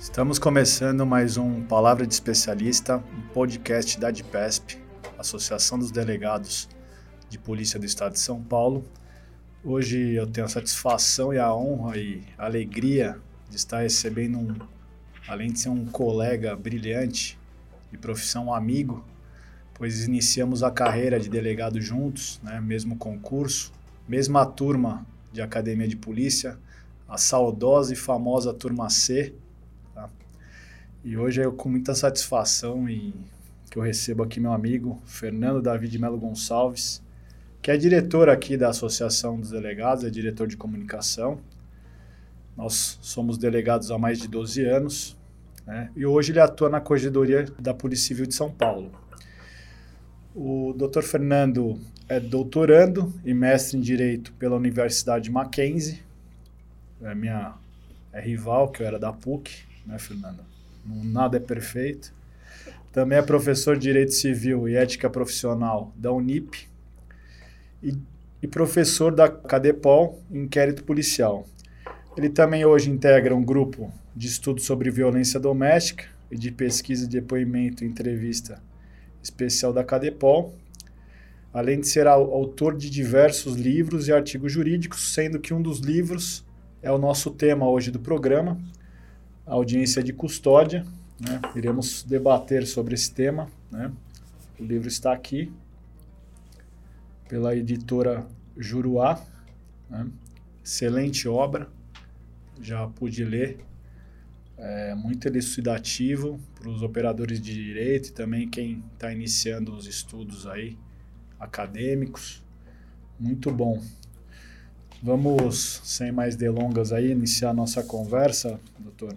Estamos começando mais um Palavra de Especialista, um podcast da DPESP, Associação dos Delegados de Polícia do Estado de São Paulo. Hoje eu tenho a satisfação e a honra e alegria de estar recebendo um, além de ser um colega brilhante de profissão um amigo, pois iniciamos a carreira de delegado juntos, né, mesmo concurso, mesma turma de academia de polícia, a saudosa e famosa turma C. E hoje é com muita satisfação e que eu recebo aqui meu amigo Fernando David Melo Gonçalves, que é diretor aqui da Associação dos Delegados, é diretor de comunicação. Nós somos delegados há mais de 12 anos né? e hoje ele atua na Corregedoria da Polícia Civil de São Paulo. O Dr. Fernando é doutorando e mestre em Direito pela Universidade Mackenzie. É minha é rival, que eu era da PUC, né, Fernando? Nada é perfeito. Também é professor de Direito Civil e Ética Profissional da Unip e, e professor da CADEPOL Inquérito Policial. Ele também hoje integra um grupo de estudo sobre violência doméstica e de pesquisa, depoimento e entrevista especial da Cadepol, além de ser autor de diversos livros e artigos jurídicos, sendo que um dos livros é o nosso tema hoje do programa, audiência de custódia. Né? Iremos debater sobre esse tema. Né? O livro está aqui, pela editora Juruá. Né? Excelente obra, já pude ler é muito elucidativo para os operadores de direito e também quem está iniciando os estudos aí acadêmicos. Muito bom. Vamos, sem mais delongas aí, iniciar nossa conversa, doutor.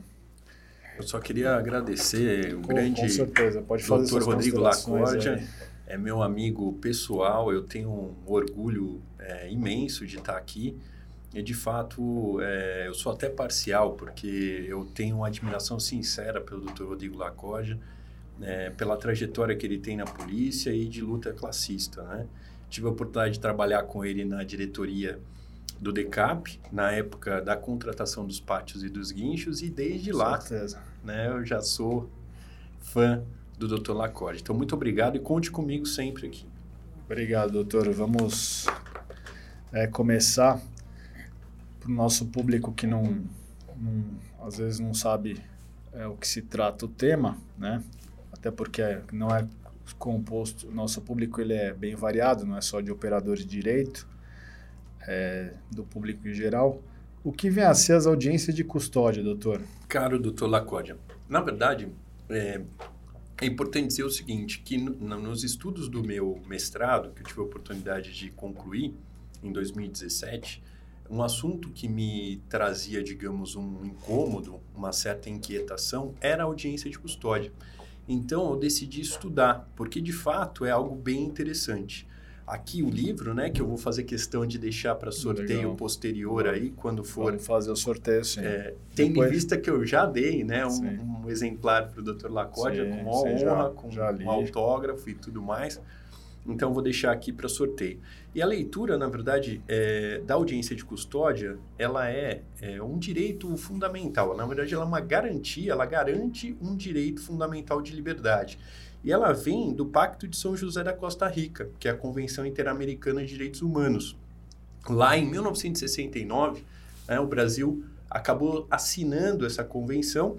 Eu só queria agradecer o com, grande com certeza. Pode fazer doutor Rodrigo Lacordia, é meu amigo pessoal, eu tenho um orgulho é, imenso de estar aqui e de fato, é, eu sou até parcial, porque eu tenho uma admiração sincera pelo Dr. Rodrigo Lacoja, é, pela trajetória que ele tem na polícia e de luta classista. Né? Tive a oportunidade de trabalhar com ele na diretoria do DECAP, na época da contratação dos pátios e dos guinchos, e desde com lá né, eu já sou fã do Dr. Lacorte. Então, muito obrigado e conte comigo sempre aqui. Obrigado, doutor. Vamos é, começar para o nosso público que não, não, às vezes não sabe é, o que se trata o tema, né? Até porque não é composto, o nosso público ele é bem variado, não é só de operadores de direito, é, do público em geral. O que vem a ser as audiências de custódia, doutor? Caro doutor Lacódia, na verdade, é, é importante dizer o seguinte, que no, nos estudos do meu mestrado, que eu tive a oportunidade de concluir em 2017, um assunto que me trazia, digamos, um incômodo, uma certa inquietação, era a audiência de custódia. Então eu decidi estudar, porque de fato é algo bem interessante. Aqui o livro, né, que eu vou fazer questão de deixar para sorteio Legal. posterior aí, quando for. Vamos fazer o sorteio, sim. É, tendo Depois... em vista que eu já dei, né, um, um exemplar para o Dr. Lacódia, com honra, já, com já um autógrafo e tudo mais. Então, vou deixar aqui para sorteio. E a leitura, na verdade, é, da audiência de custódia, ela é, é, um direito fundamental. Na verdade, ela é uma garantia, ela garante um direito fundamental de liberdade. E ela vem do Pacto de São José da Costa Rica, que é a Convenção Interamericana de Direitos Humanos. Lá em 1969, né, o Brasil acabou assinando essa convenção.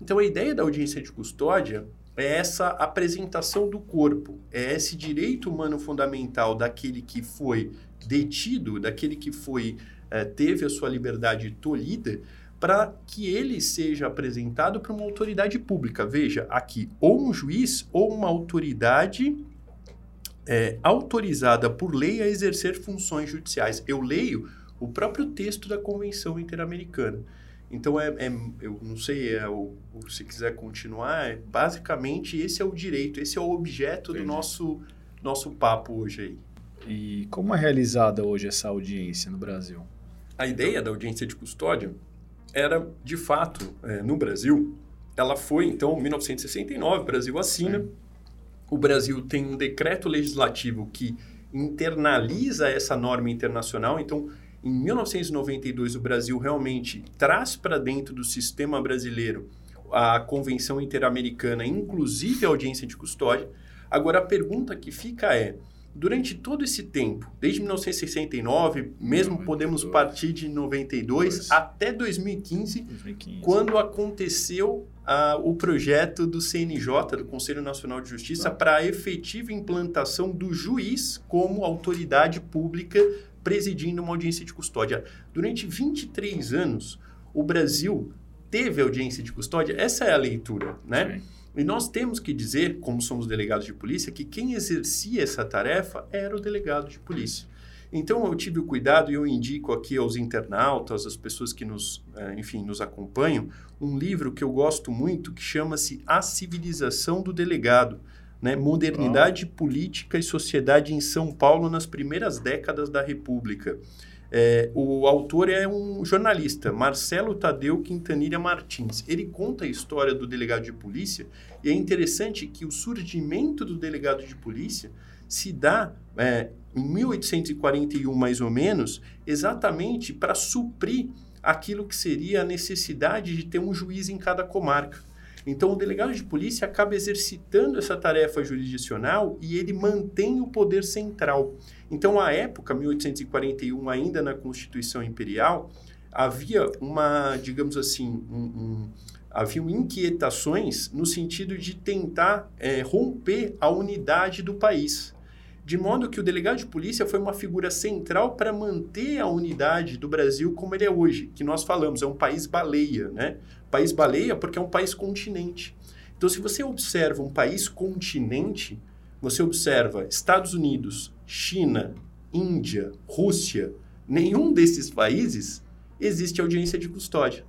Então, a ideia da audiência de custódia é essa apresentação do corpo, é esse direito humano fundamental daquele que foi detido, daquele que foi é, teve a sua liberdade tolhida, para que ele seja apresentado para uma autoridade pública. Veja, aqui, ou um juiz ou uma autoridade é, autorizada por lei a exercer funções judiciais. Eu leio o próprio texto da Convenção Interamericana. Então, é, é, eu não sei, é o, se quiser continuar, é, basicamente esse é o direito, esse é o objeto Entendi. do nosso, nosso papo hoje aí. E como é realizada hoje essa audiência no Brasil? A ideia da audiência de custódia era, de fato, é, no Brasil, ela foi, então, em 1969, o Brasil assina. O Brasil tem um decreto legislativo que internaliza essa norma internacional, então em 1992, o Brasil realmente traz para dentro do sistema brasileiro a Convenção Interamericana, inclusive a audiência de custódia. Agora, a pergunta que fica é: durante todo esse tempo, desde 1969, mesmo 92. podemos partir de 92 Dois. até 2015, 2015, quando aconteceu uh, o projeto do CNJ, do Conselho Nacional de Justiça, tá. para a efetiva implantação do juiz como autoridade pública presidindo uma audiência de custódia. Durante 23 anos, o Brasil teve audiência de custódia, essa é a leitura, né? Sim. E nós temos que dizer, como somos delegados de polícia, que quem exercia essa tarefa era o delegado de polícia. Então eu tive o cuidado e eu indico aqui aos internautas, às pessoas que nos, eh, enfim, nos acompanham, um livro que eu gosto muito que chama-se A Civilização do Delegado, né? Modernidade oh. Política e Sociedade em São Paulo nas primeiras décadas da República. É, o autor é um jornalista, Marcelo Tadeu Quintanilha Martins. Ele conta a história do delegado de polícia e é interessante que o surgimento do delegado de polícia se dá é, em 1841, mais ou menos, exatamente para suprir aquilo que seria a necessidade de ter um juiz em cada comarca. Então, o delegado de polícia acaba exercitando essa tarefa jurisdicional e ele mantém o poder central. Então, à época, 1841, ainda na Constituição Imperial, havia uma, digamos assim, um, um, inquietações no sentido de tentar é, romper a unidade do país. De modo que o delegado de polícia foi uma figura central para manter a unidade do Brasil como ele é hoje, que nós falamos, é um país baleia, né? País baleia porque é um país continente. Então, se você observa um país continente, você observa Estados Unidos, China, Índia, Rússia, nenhum desses países existe audiência de custódia.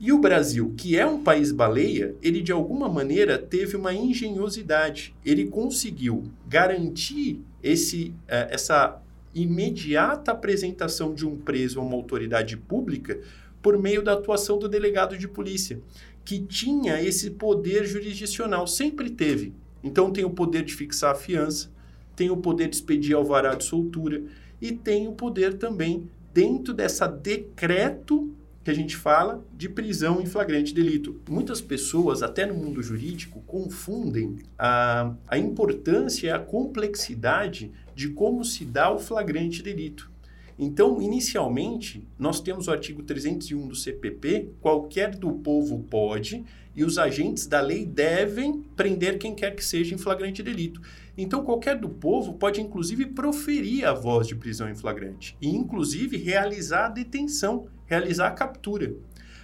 E o Brasil, que é um país baleia, ele de alguma maneira teve uma engenhosidade. Ele conseguiu garantir esse, uh, essa imediata apresentação de um preso a uma autoridade pública por meio da atuação do delegado de polícia, que tinha esse poder jurisdicional, sempre teve. Então tem o poder de fixar a fiança, tem o poder de expedir alvará de soltura e tem o poder também dentro dessa decreto que a gente fala de prisão em flagrante delito. Muitas pessoas, até no mundo jurídico, confundem a, a importância e a complexidade de como se dá o flagrante delito. Então, inicialmente, nós temos o artigo 301 do CPP, qualquer do povo pode e os agentes da lei devem prender quem quer que seja em flagrante delito. Então, qualquer do povo pode, inclusive, proferir a voz de prisão em flagrante e, inclusive, realizar a detenção, realizar a captura.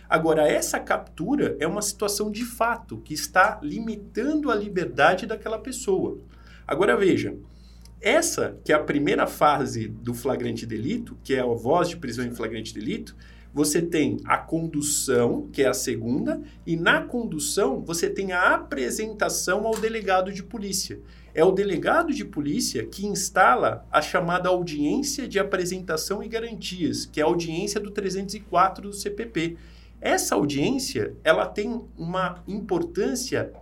Agora, essa captura é uma situação de fato que está limitando a liberdade daquela pessoa. Agora, veja, essa, que é a primeira fase do flagrante delito, que é a voz de prisão em flagrante delito, você tem a condução, que é a segunda, e na condução você tem a apresentação ao delegado de polícia. É o delegado de polícia que instala a chamada audiência de apresentação e garantias, que é a audiência do 304 do CPP. Essa audiência, ela tem uma importância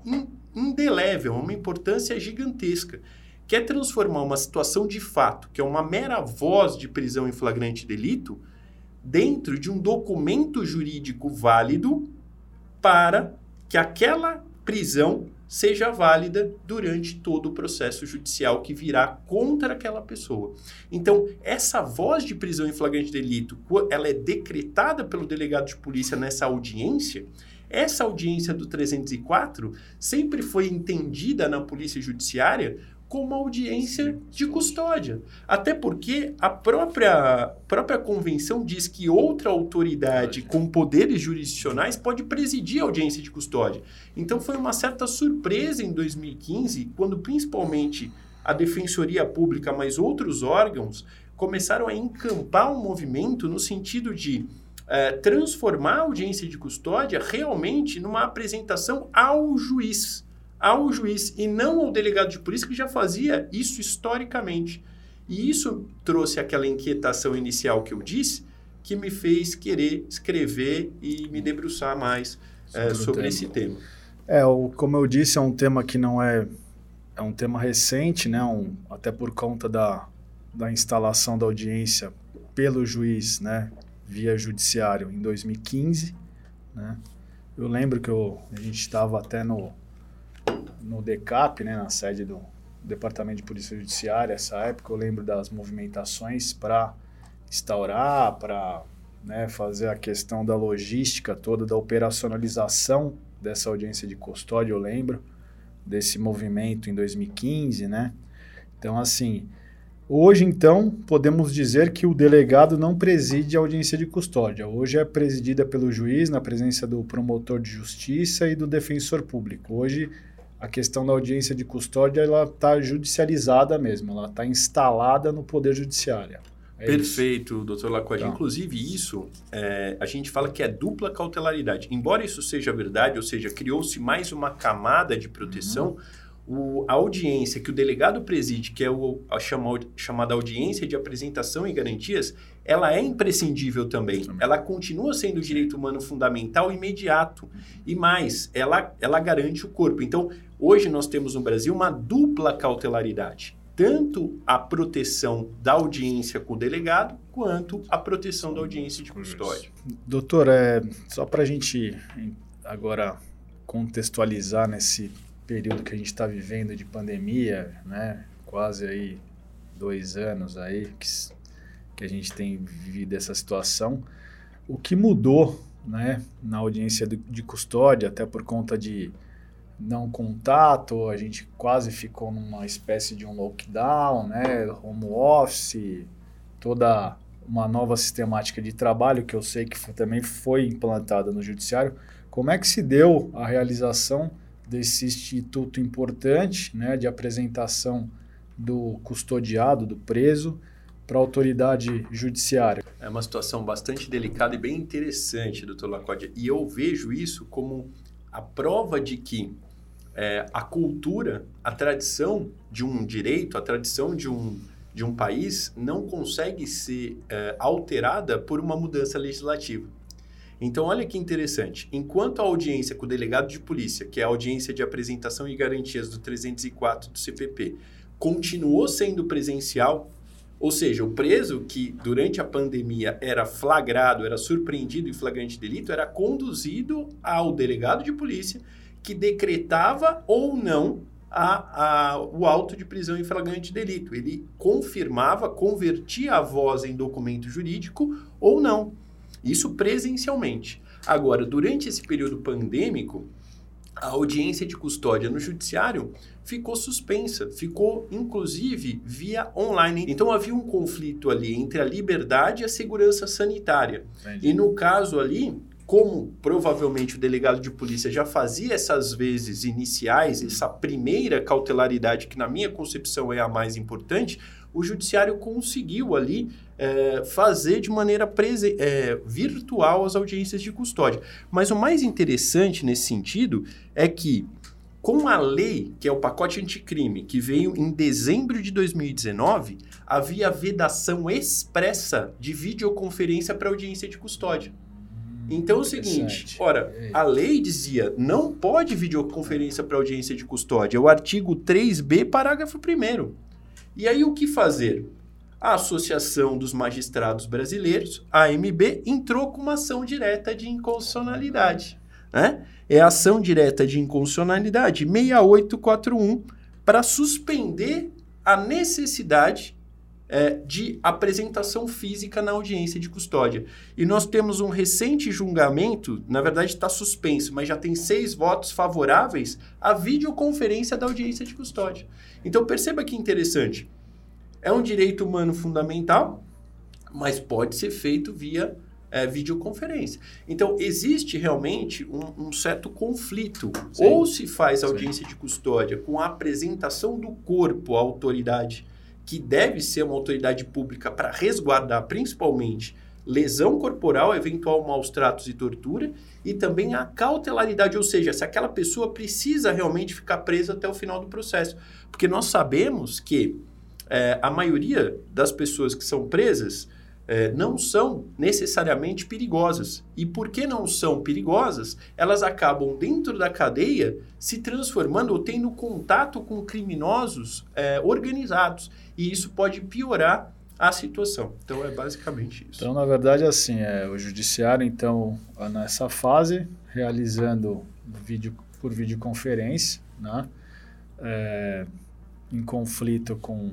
indelével, uma importância gigantesca quer transformar uma situação de fato, que é uma mera voz de prisão em flagrante delito, dentro de um documento jurídico válido para que aquela prisão seja válida durante todo o processo judicial que virá contra aquela pessoa. Então, essa voz de prisão em flagrante delito, ela é decretada pelo delegado de polícia nessa audiência, essa audiência do 304 sempre foi entendida na polícia judiciária com uma audiência de custódia. Até porque a própria, própria convenção diz que outra autoridade com poderes jurisdicionais pode presidir a audiência de custódia. Então foi uma certa surpresa em 2015, quando principalmente a Defensoria Pública, mas outros órgãos, começaram a encampar um movimento no sentido de é, transformar a audiência de custódia realmente numa apresentação ao juiz ao juiz e não ao delegado de polícia que já fazia isso historicamente. E isso trouxe aquela inquietação inicial que eu disse, que me fez querer escrever e me debruçar mais sobre, é, sobre esse tema. É, o, como eu disse, é um tema que não é é um tema recente, né? Um, até por conta da, da instalação da audiência pelo juiz, né? Via judiciário em 2015, né? eu lembro que eu, a gente estava até no, no DECAP, né, na sede do Departamento de Polícia Judiciária, essa época eu lembro das movimentações para instaurar, para né, fazer a questão da logística toda, da operacionalização dessa audiência de custódia, eu lembro desse movimento em 2015, né? Então, assim, hoje, então, podemos dizer que o delegado não preside a audiência de custódia. Hoje é presidida pelo juiz, na presença do promotor de justiça e do defensor público. Hoje, a questão da audiência de custódia, ela está judicializada mesmo, ela está instalada no Poder Judiciário. É Perfeito, isso. doutor Lacode. Então. Inclusive, isso é, a gente fala que é dupla cautelaridade. Embora isso seja verdade, ou seja, criou-se mais uma camada de proteção, uhum. O, a audiência que o delegado preside, que é o, a chama, chamada audiência de apresentação e garantias, ela é imprescindível também. também. Ela continua sendo o direito humano fundamental imediato. E mais, ela, ela garante o corpo. Então, hoje nós temos no Brasil uma dupla cautelaridade tanto a proteção da audiência com o delegado, quanto a proteção da audiência de custódia. Doutor, é, só para a gente agora contextualizar nesse período que a gente está vivendo de pandemia, né? quase aí dois anos aí que, que a gente tem vivido essa situação, o que mudou né, na audiência de custódia, até por conta de não contato, a gente quase ficou numa espécie de um lockdown, né, home office, toda uma nova sistemática de trabalho que eu sei que também foi implantada no judiciário. Como é que se deu a realização desse instituto importante, né, de apresentação do custodiado, do preso, para a autoridade judiciária? É uma situação bastante delicada e bem interessante, doutor Lacódia. E eu vejo isso como a prova de que é, a cultura, a tradição de um direito, a tradição de um, de um país não consegue ser é, alterada por uma mudança legislativa. Então, olha que interessante. Enquanto a audiência com o delegado de polícia, que é a audiência de apresentação e garantias do 304 do CPP, continuou sendo presencial, ou seja, o preso que durante a pandemia era flagrado, era surpreendido em flagrante delito, era conduzido ao delegado de polícia que decretava ou não a, a, o auto de prisão em flagrante delito. Ele confirmava, convertia a voz em documento jurídico ou não. Isso presencialmente. Agora, durante esse período pandêmico, a audiência de custódia no judiciário ficou suspensa, ficou inclusive via online. Então havia um conflito ali entre a liberdade e a segurança sanitária. Entendi. E no caso ali, como provavelmente o delegado de polícia já fazia essas vezes iniciais, essa primeira cautelaridade, que na minha concepção é a mais importante, o judiciário conseguiu ali é, fazer de maneira é, virtual as audiências de custódia. Mas o mais interessante nesse sentido é que, com a lei, que é o pacote anticrime, que veio em dezembro de 2019, havia vedação expressa de videoconferência para audiência de custódia. Então é o seguinte, ora, a lei dizia não pode videoconferência para audiência de custódia, é o artigo 3b, parágrafo 1 E aí o que fazer? A Associação dos Magistrados Brasileiros, AMB, entrou com uma ação direta de inconstitucionalidade. Né? É a ação direta de inconstitucionalidade 6841 para suspender a necessidade é, de apresentação física na audiência de custódia. E nós temos um recente julgamento, na verdade está suspenso, mas já tem seis votos favoráveis à videoconferência da audiência de custódia. Então perceba que interessante. É um direito humano fundamental, mas pode ser feito via é, videoconferência. Então, existe realmente um, um certo conflito. Sim. Ou se faz audiência Sim. de custódia com a apresentação do corpo à autoridade que deve ser uma autoridade pública para resguardar principalmente lesão corporal, eventual maus tratos e tortura, e também a cautelaridade, ou seja, se aquela pessoa precisa realmente ficar presa até o final do processo. Porque nós sabemos que é, a maioria das pessoas que são presas é, não são necessariamente perigosas. E porque não são perigosas, elas acabam dentro da cadeia se transformando ou tendo contato com criminosos é, organizados. E isso pode piorar a situação. Então é basicamente isso. Então, na verdade, assim, é, o judiciário, então, nessa fase, realizando vídeo, por videoconferência, né? É, em conflito com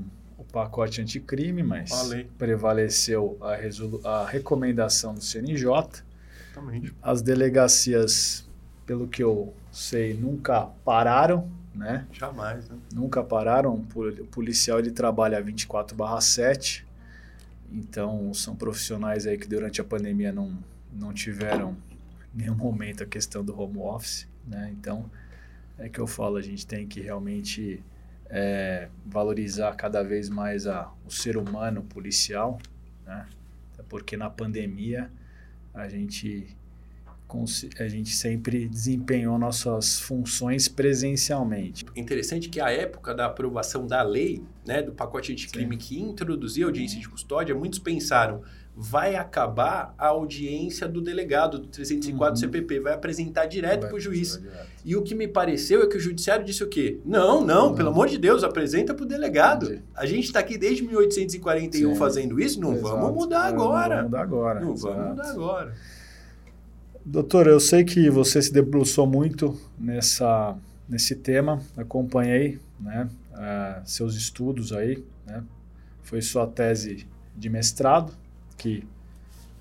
pacote anticrime, mas prevaleceu a, a recomendação do CNJ. Exatamente. As delegacias, pelo que eu sei, nunca pararam, né? Jamais, né? Nunca pararam. O policial ele trabalha 24/7. Então, são profissionais aí que durante a pandemia não, não tiveram nenhum momento a questão do home office, né? Então, é que eu falo, a gente tem que realmente é, valorizar cada vez mais a, o ser humano policial, né? porque na pandemia a gente a gente sempre desempenhou nossas funções presencialmente. Interessante que a época da aprovação da lei, né, do pacote de crime que introduziu a audiência de custódia, muitos pensaram, vai acabar a audiência do delegado do 304 uhum. CPP, vai apresentar direto para o juiz. E o que me pareceu é que o judiciário disse o quê? Não, não, uhum. pelo amor de Deus, apresenta para o delegado. Entendi. A gente está aqui desde 1841 Sim. fazendo isso, não Exato. vamos mudar agora. Não vamos mudar agora. Não Exato. vamos mudar agora. Doutor, eu sei que você se debruçou muito nessa, nesse tema, acompanhei né, uh, seus estudos aí, né, foi sua tese de mestrado, que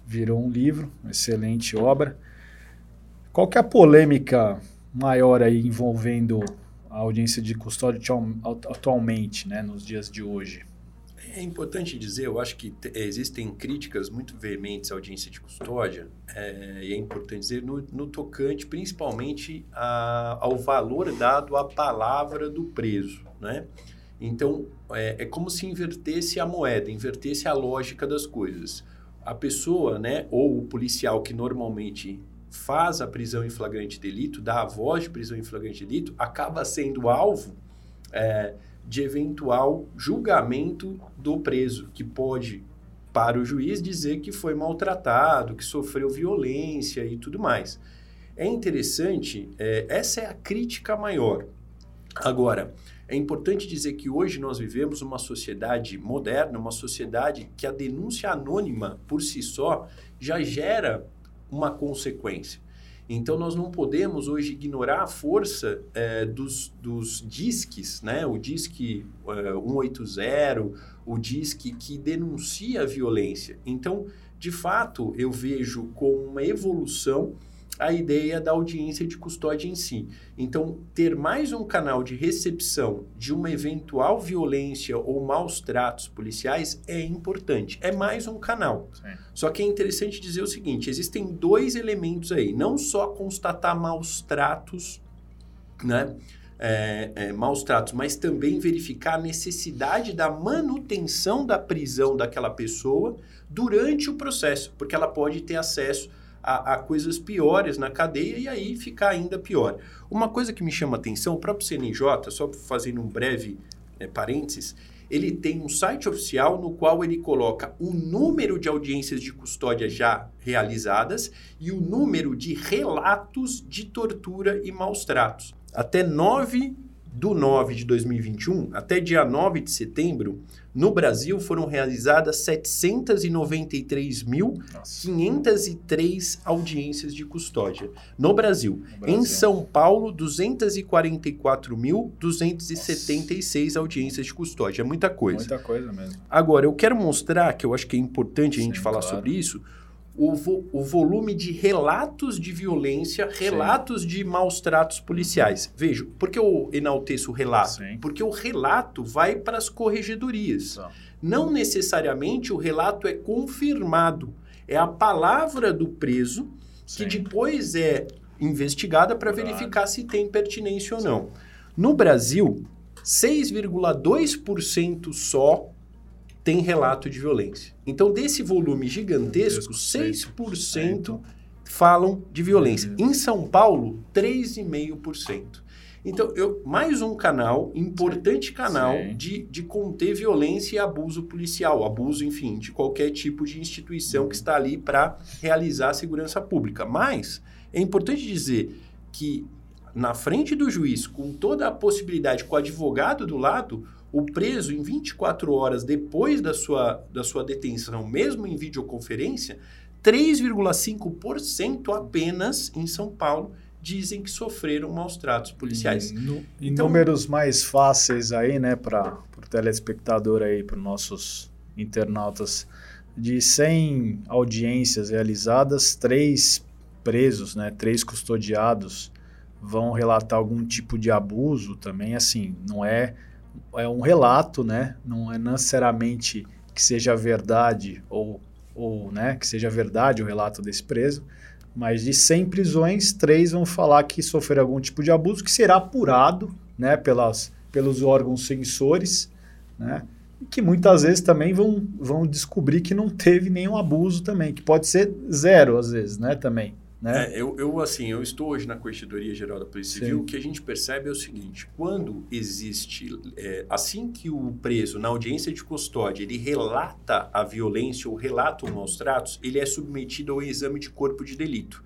virou um livro, uma excelente obra. Qual que é a polêmica maior aí envolvendo a audiência de custódia atualmente, né, nos dias de hoje? É importante dizer, eu acho que existem críticas muito veementes à audiência de custódia, é, e é importante dizer, no, no tocante principalmente a, ao valor dado à palavra do preso. Né? Então, é, é como se invertesse a moeda, invertesse a lógica das coisas. A pessoa, né, ou o policial que normalmente faz a prisão em flagrante delito, dá a voz de prisão em flagrante delito, acaba sendo alvo é, de eventual julgamento do preso, que pode, para o juiz, dizer que foi maltratado, que sofreu violência e tudo mais. É interessante, é, essa é a crítica maior. Agora, é importante dizer que hoje nós vivemos uma sociedade moderna, uma sociedade que a denúncia anônima por si só já gera uma consequência. Então, nós não podemos hoje ignorar a força é, dos, dos disques, né? o disque é, 180, o disque que denuncia a violência. Então, de fato, eu vejo como uma evolução a ideia da audiência de custódia em si. Então, ter mais um canal de recepção de uma eventual violência ou maus tratos policiais é importante. É mais um canal. Sim. Só que é interessante dizer o seguinte: existem dois elementos aí. Não só constatar maus tratos, né? É, é, maus tratos, mas também verificar a necessidade da manutenção da prisão daquela pessoa durante o processo, porque ela pode ter acesso a, a, coisas piores na cadeia e aí ficar ainda pior. Uma coisa que me chama atenção, o próprio CNJ, só fazendo um breve é, parênteses, ele tem um site oficial no qual ele coloca o número de audiências de custódia já realizadas e o número de relatos de tortura e maus tratos. Até 9 do 9 de 2021 até dia 9 de setembro, no Brasil foram realizadas 793.503 audiências de custódia. No Brasil. no Brasil. Em São Paulo, 244.276 audiências de custódia. É muita coisa. Muita coisa mesmo. Agora, eu quero mostrar, que eu acho que é importante a gente falar claro. sobre isso, o, vo o volume de relatos de violência, relatos Sim. de maus tratos policiais. Vejo, por que eu enalteço o relato? Sim. Porque o relato vai para as corregedorias. Sim. Não necessariamente o relato é confirmado. É a palavra do preso que depois é investigada para verificar se tem pertinência ou não. No Brasil, 6,2% só tem relato de violência. Então, desse volume gigantesco, 6% falam de violência. Em São Paulo, 3,5%. Então, eu, mais um canal, importante canal, de, de conter violência e abuso policial, abuso, enfim, de qualquer tipo de instituição que está ali para realizar a segurança pública. Mas é importante dizer que, na frente do juiz, com toda a possibilidade, com o advogado do lado, o preso, em 24 horas depois da sua, da sua detenção, mesmo em videoconferência, 3,5% apenas em São Paulo dizem que sofreram maus tratos policiais. No, em então, números mais fáceis aí, né, para o telespectador aí, para os nossos internautas, de 100 audiências realizadas, três presos, né, três custodiados vão relatar algum tipo de abuso também, assim, não é é um relato, né? Não é necessariamente que seja verdade ou, ou né, que seja verdade o relato desse preso, mas de 100 prisões, três vão falar que sofreram algum tipo de abuso que será apurado, né, pelas, pelos órgãos censores, né? E que muitas vezes também vão, vão descobrir que não teve nenhum abuso também, que pode ser zero às vezes, né, também. Né? É, eu, eu, assim, eu estou hoje na Corregedoria Geral da Polícia Civil, o que a gente percebe é o seguinte, quando existe, é, assim que o preso, na audiência de custódia, ele relata a violência ou relata os maus tratos, ele é submetido ao exame de corpo de delito.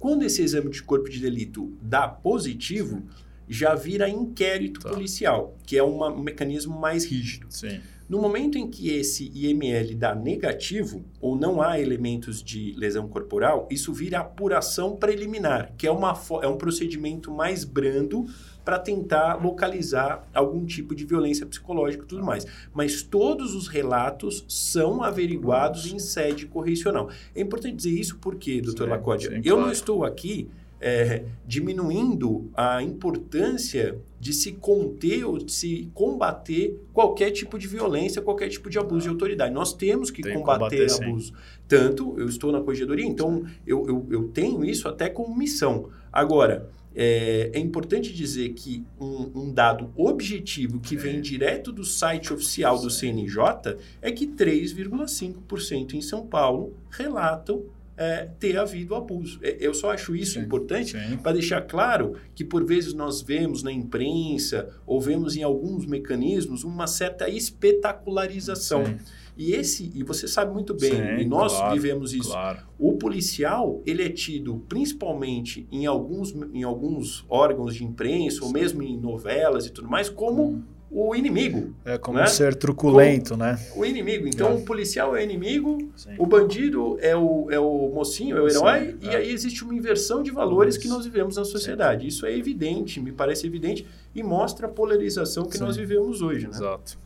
Quando esse exame de corpo de delito dá positivo, já vira inquérito tá. policial, que é uma, um mecanismo mais rígido. Sim. No momento em que esse IML dá negativo, ou não há elementos de lesão corporal, isso vira apuração preliminar, que é, uma, é um procedimento mais brando para tentar localizar algum tipo de violência psicológica e tudo mais. Mas todos os relatos são averiguados em sede correcional. É importante dizer isso porque, doutor Lacode, eu claro. não estou aqui é, diminuindo a importância de se conter ou de se combater qualquer tipo de violência, qualquer tipo de abuso de autoridade. Nós temos que Tem combater, combater abuso. Tanto, eu estou na corregedoria, então eu, eu, eu tenho isso até como missão. Agora, é, é, importante dizer que um, um dado objetivo que é. vem direto do site oficial do CNJ é que 3,5% em São Paulo relatam é, ter havido abuso. É, eu só acho isso sim, importante para deixar claro que, por vezes, nós vemos na imprensa ou vemos em alguns mecanismos uma certa espetacularização. Sim. E esse, e você sabe muito bem, Sim, e nós claro, vivemos isso. Claro. O policial, ele é tido principalmente em alguns, em alguns órgãos de imprensa, ou mesmo em novelas e tudo mais, como hum o inimigo. É como né? ser truculento, como né? O inimigo. Então, é. o policial é o inimigo, Sim. o bandido é o, é o mocinho, é o herói, Sim, e é. aí existe uma inversão de valores Isso. que nós vivemos na sociedade. Sim. Isso é evidente, me parece evidente, e mostra a polarização que nós vivemos hoje. Né? Exato.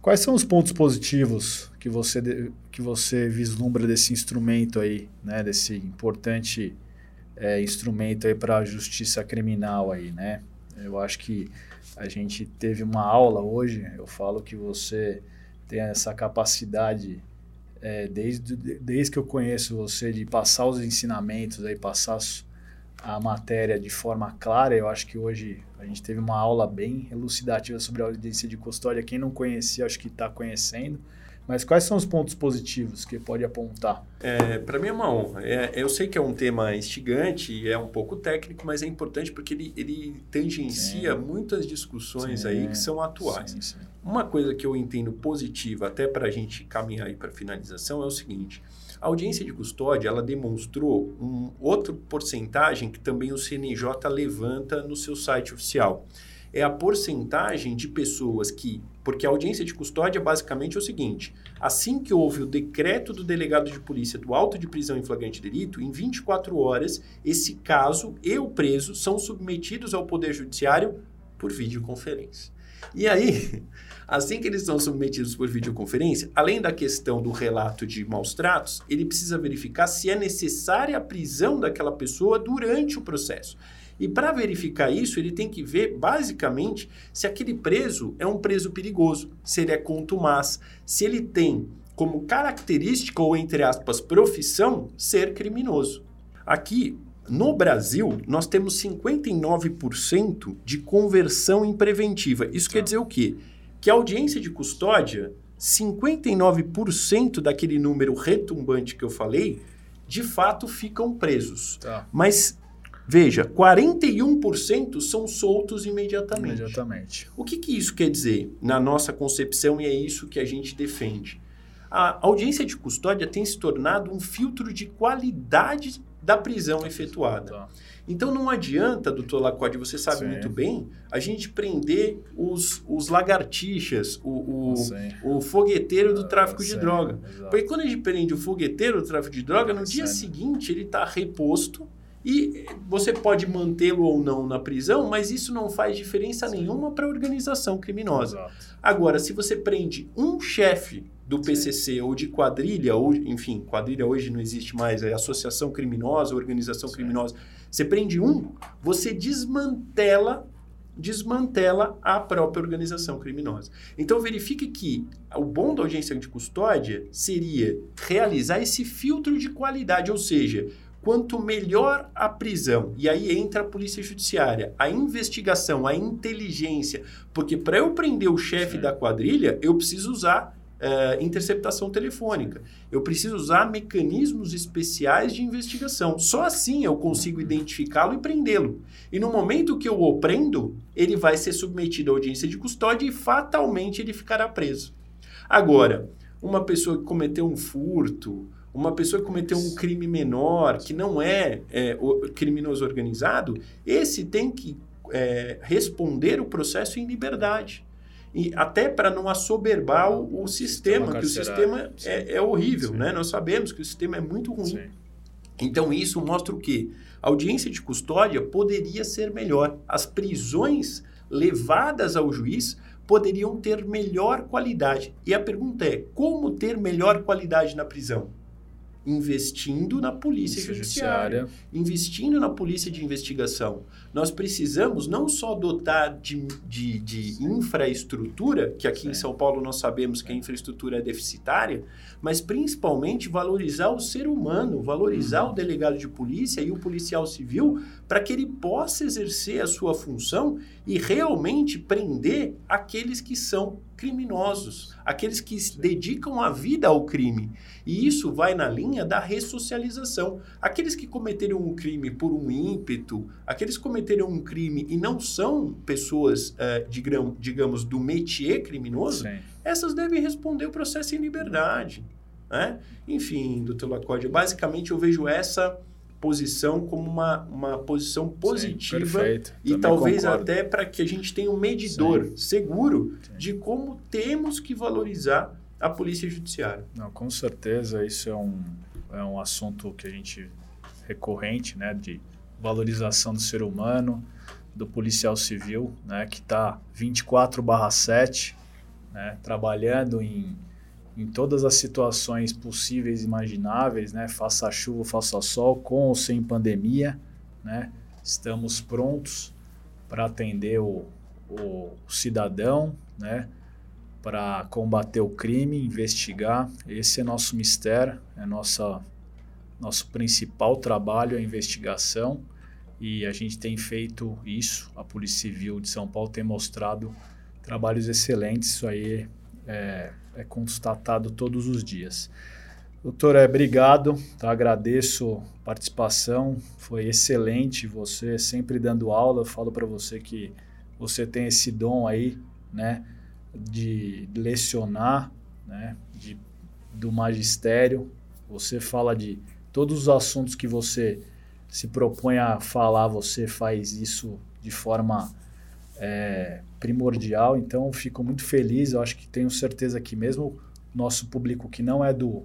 Quais são os pontos positivos que você, que você vislumbra desse instrumento aí, né? Desse importante é, instrumento aí para a justiça criminal aí, né? Eu acho que a gente teve uma aula hoje, eu falo que você tem essa capacidade, é, desde, desde que eu conheço você, de passar os ensinamentos, aí, passar a matéria de forma clara. Eu acho que hoje a gente teve uma aula bem elucidativa sobre a audiência de custódia. Quem não conhecia, acho que está conhecendo. Mas quais são os pontos positivos que pode apontar? É, Para mim é uma honra. É, eu sei que é um tema instigante e é um pouco técnico, mas é importante porque ele, ele tangencia sim. muitas discussões sim. aí que são atuais. Sim, uma coisa que eu entendo positiva, até para a gente caminhar aí para a finalização, é o seguinte. A audiência de custódia, ela demonstrou um outro porcentagem que também o CNJ levanta no seu site oficial é a porcentagem de pessoas que. Porque a audiência de custódia basicamente é o seguinte: assim que houve o decreto do delegado de polícia do auto de prisão em flagrante delito, em 24 horas, esse caso e o preso são submetidos ao Poder Judiciário por videoconferência. E aí, assim que eles são submetidos por videoconferência, além da questão do relato de maus tratos, ele precisa verificar se é necessária a prisão daquela pessoa durante o processo. E para verificar isso, ele tem que ver, basicamente, se aquele preso é um preso perigoso, se ele é contumaz, se ele tem como característica ou, entre aspas, profissão, ser criminoso. Aqui, no Brasil, nós temos 59% de conversão em preventiva. Isso quer tá. dizer o quê? Que a audiência de custódia, 59% daquele número retumbante que eu falei, de fato ficam presos. Tá. Mas Veja, 41% são soltos imediatamente. Imediatamente. O que, que isso quer dizer na nossa concepção e é isso que a gente defende? A audiência de custódia tem se tornado um filtro de qualidade da prisão efetuada. Tá. Então não adianta, doutor Lacode, você sabe Sim. muito bem, a gente prender os, os lagartixas, o, o, o fogueteiro do tráfico de droga. Exato. Porque quando a gente prende o fogueteiro do tráfico de droga, no dia seguinte ele está reposto e você pode mantê-lo ou não na prisão, mas isso não faz diferença nenhuma para a organização criminosa. Exato. Agora, se você prende um chefe do PCC Sim. ou de quadrilha, ou enfim, quadrilha hoje não existe mais, é associação criminosa, organização Sim. criminosa. Você prende um, você desmantela desmantela a própria organização criminosa. Então verifique que o bom da audiência de custódia seria realizar esse filtro de qualidade, ou seja, quanto melhor a prisão, e aí entra a polícia judiciária, a investigação, a inteligência, porque para eu prender o chefe da quadrilha, eu preciso usar é, interceptação telefônica. Eu preciso usar mecanismos especiais de investigação. Só assim eu consigo identificá-lo e prendê-lo. E no momento que eu o prendo, ele vai ser submetido à audiência de custódia e fatalmente ele ficará preso. Agora, uma pessoa que cometeu um furto, uma pessoa que cometeu um crime menor, que não é, é criminoso organizado, esse tem que é, responder o processo em liberdade e até para não assoberbar o, o sistema, que o sistema é, é, horrível, Sim. né? Nós sabemos que o sistema é muito ruim. Sim. Então, isso mostra o quê? A audiência de custódia poderia ser melhor. As prisões levadas ao juiz poderiam ter melhor qualidade. E a pergunta é: como ter melhor qualidade na prisão? Investindo na polícia judiciária, judiciária, investindo na polícia de investigação. Nós precisamos não só dotar de, de, de infraestrutura, que aqui Sim. em São Paulo nós sabemos que a infraestrutura é deficitária, mas principalmente valorizar o ser humano, valorizar uhum. o delegado de polícia e o policial civil para que ele possa exercer a sua função e realmente prender aqueles que são criminosos, aqueles que se dedicam a vida ao crime. E isso vai na linha da ressocialização. Aqueles que cometeram um crime por um ímpeto, aqueles que cometeram um crime e não são pessoas, uh, digamos, do métier criminoso, Sim. essas devem responder o processo em liberdade. Né? Enfim, doutor Lacode, basicamente eu vejo essa posição como uma, uma posição positiva Sim, e Também talvez concordo. até para que a gente tenha um medidor Sim. seguro Sim. de como temos que valorizar a polícia judiciária. Não, com certeza isso é um, é um assunto que a gente recorrente, né, de valorização do ser humano, do policial civil, né, que está 24/7, né, trabalhando em em todas as situações possíveis e imagináveis, né? Faça chuva, faça sol, com ou sem pandemia, né? Estamos prontos para atender o, o cidadão, né? Para combater o crime, investigar. Esse é nosso mistério, é nossa nosso principal trabalho a investigação e a gente tem feito isso. A Polícia Civil de São Paulo tem mostrado trabalhos excelentes. Isso aí é, é constatado todos os dias. Doutor, é, obrigado, tá? agradeço a participação, foi excelente você sempre dando aula. Eu falo para você que você tem esse dom aí, né, de lecionar, né, de, do magistério. Você fala de todos os assuntos que você se propõe a falar, você faz isso de forma é, primordial. Então, fico muito feliz. Eu acho que tenho certeza que mesmo nosso público que não é do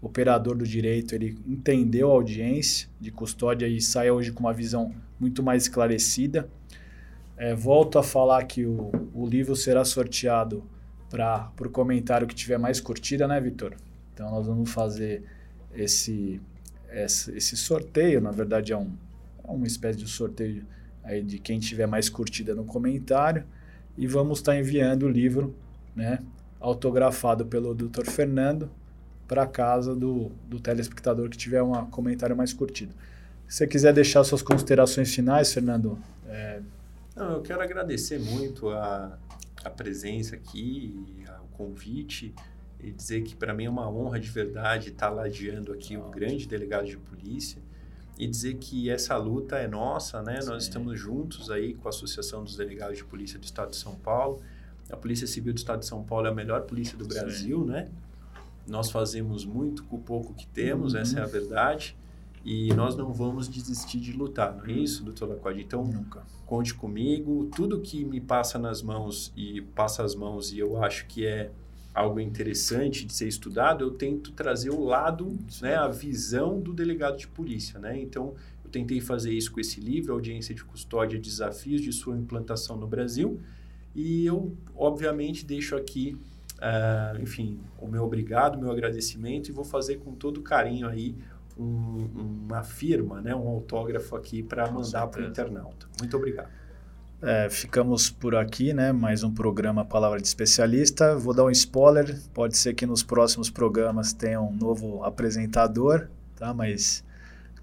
operador do direito, ele entendeu a audiência de custódia e sai hoje com uma visão muito mais esclarecida. É, volto a falar que o, o livro será sorteado para o comentário que tiver mais curtida, né, Vitor? Então, nós vamos fazer esse, esse, esse sorteio. Na verdade, é, um, é uma espécie de sorteio aí de quem tiver mais curtida no comentário e vamos estar tá enviando o livro, né, autografado pelo Dr. Fernando para casa do, do telespectador que tiver um comentário mais curtido. Se você quiser deixar suas considerações finais, Fernando. É... Não, eu quero agradecer muito a, a presença aqui, o convite e dizer que para mim é uma honra de verdade estar ladeando aqui um grande delegado de polícia e dizer que essa luta é nossa, né? Sim. Nós estamos juntos aí com a Associação dos Delegados de Polícia do Estado de São Paulo. A Polícia Civil do Estado de São Paulo é a melhor polícia do Brasil, Sim. né? Nós fazemos muito com o pouco que temos, uhum. essa é a verdade. e nós não vamos desistir de lutar, não é isso, doutor Lacode? Então, Nunca. conte comigo, tudo que me passa nas mãos e passa as mãos e eu acho que é algo interessante de ser estudado, eu tento trazer o lado, né, a visão do delegado de polícia, né? Então, eu tentei fazer isso com esse livro, Audiência de Custódia, Desafios de Sua Implantação no Brasil, e eu, obviamente, deixo aqui, uh, enfim, o meu obrigado, o meu agradecimento e vou fazer com todo carinho aí um, uma firma, né, um autógrafo aqui para mandar para o internauta. Muito obrigado. É, ficamos por aqui, né? Mais um programa Palavra de Especialista. Vou dar um spoiler. Pode ser que nos próximos programas tenha um novo apresentador, tá? Mas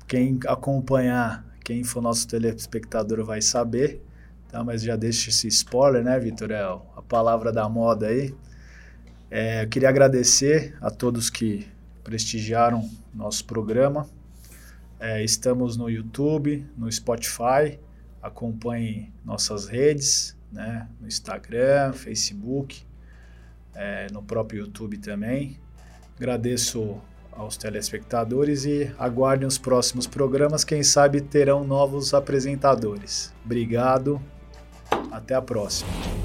quem acompanhar, quem for nosso telespectador vai saber, tá? Mas já deixa esse spoiler, né, Vitor? É a palavra da moda aí. É, eu queria agradecer a todos que prestigiaram nosso programa. É, estamos no YouTube, no Spotify. Acompanhe nossas redes, né? no Instagram, Facebook, é, no próprio YouTube também. Agradeço aos telespectadores e aguardem os próximos programas. Quem sabe terão novos apresentadores. Obrigado. Até a próxima.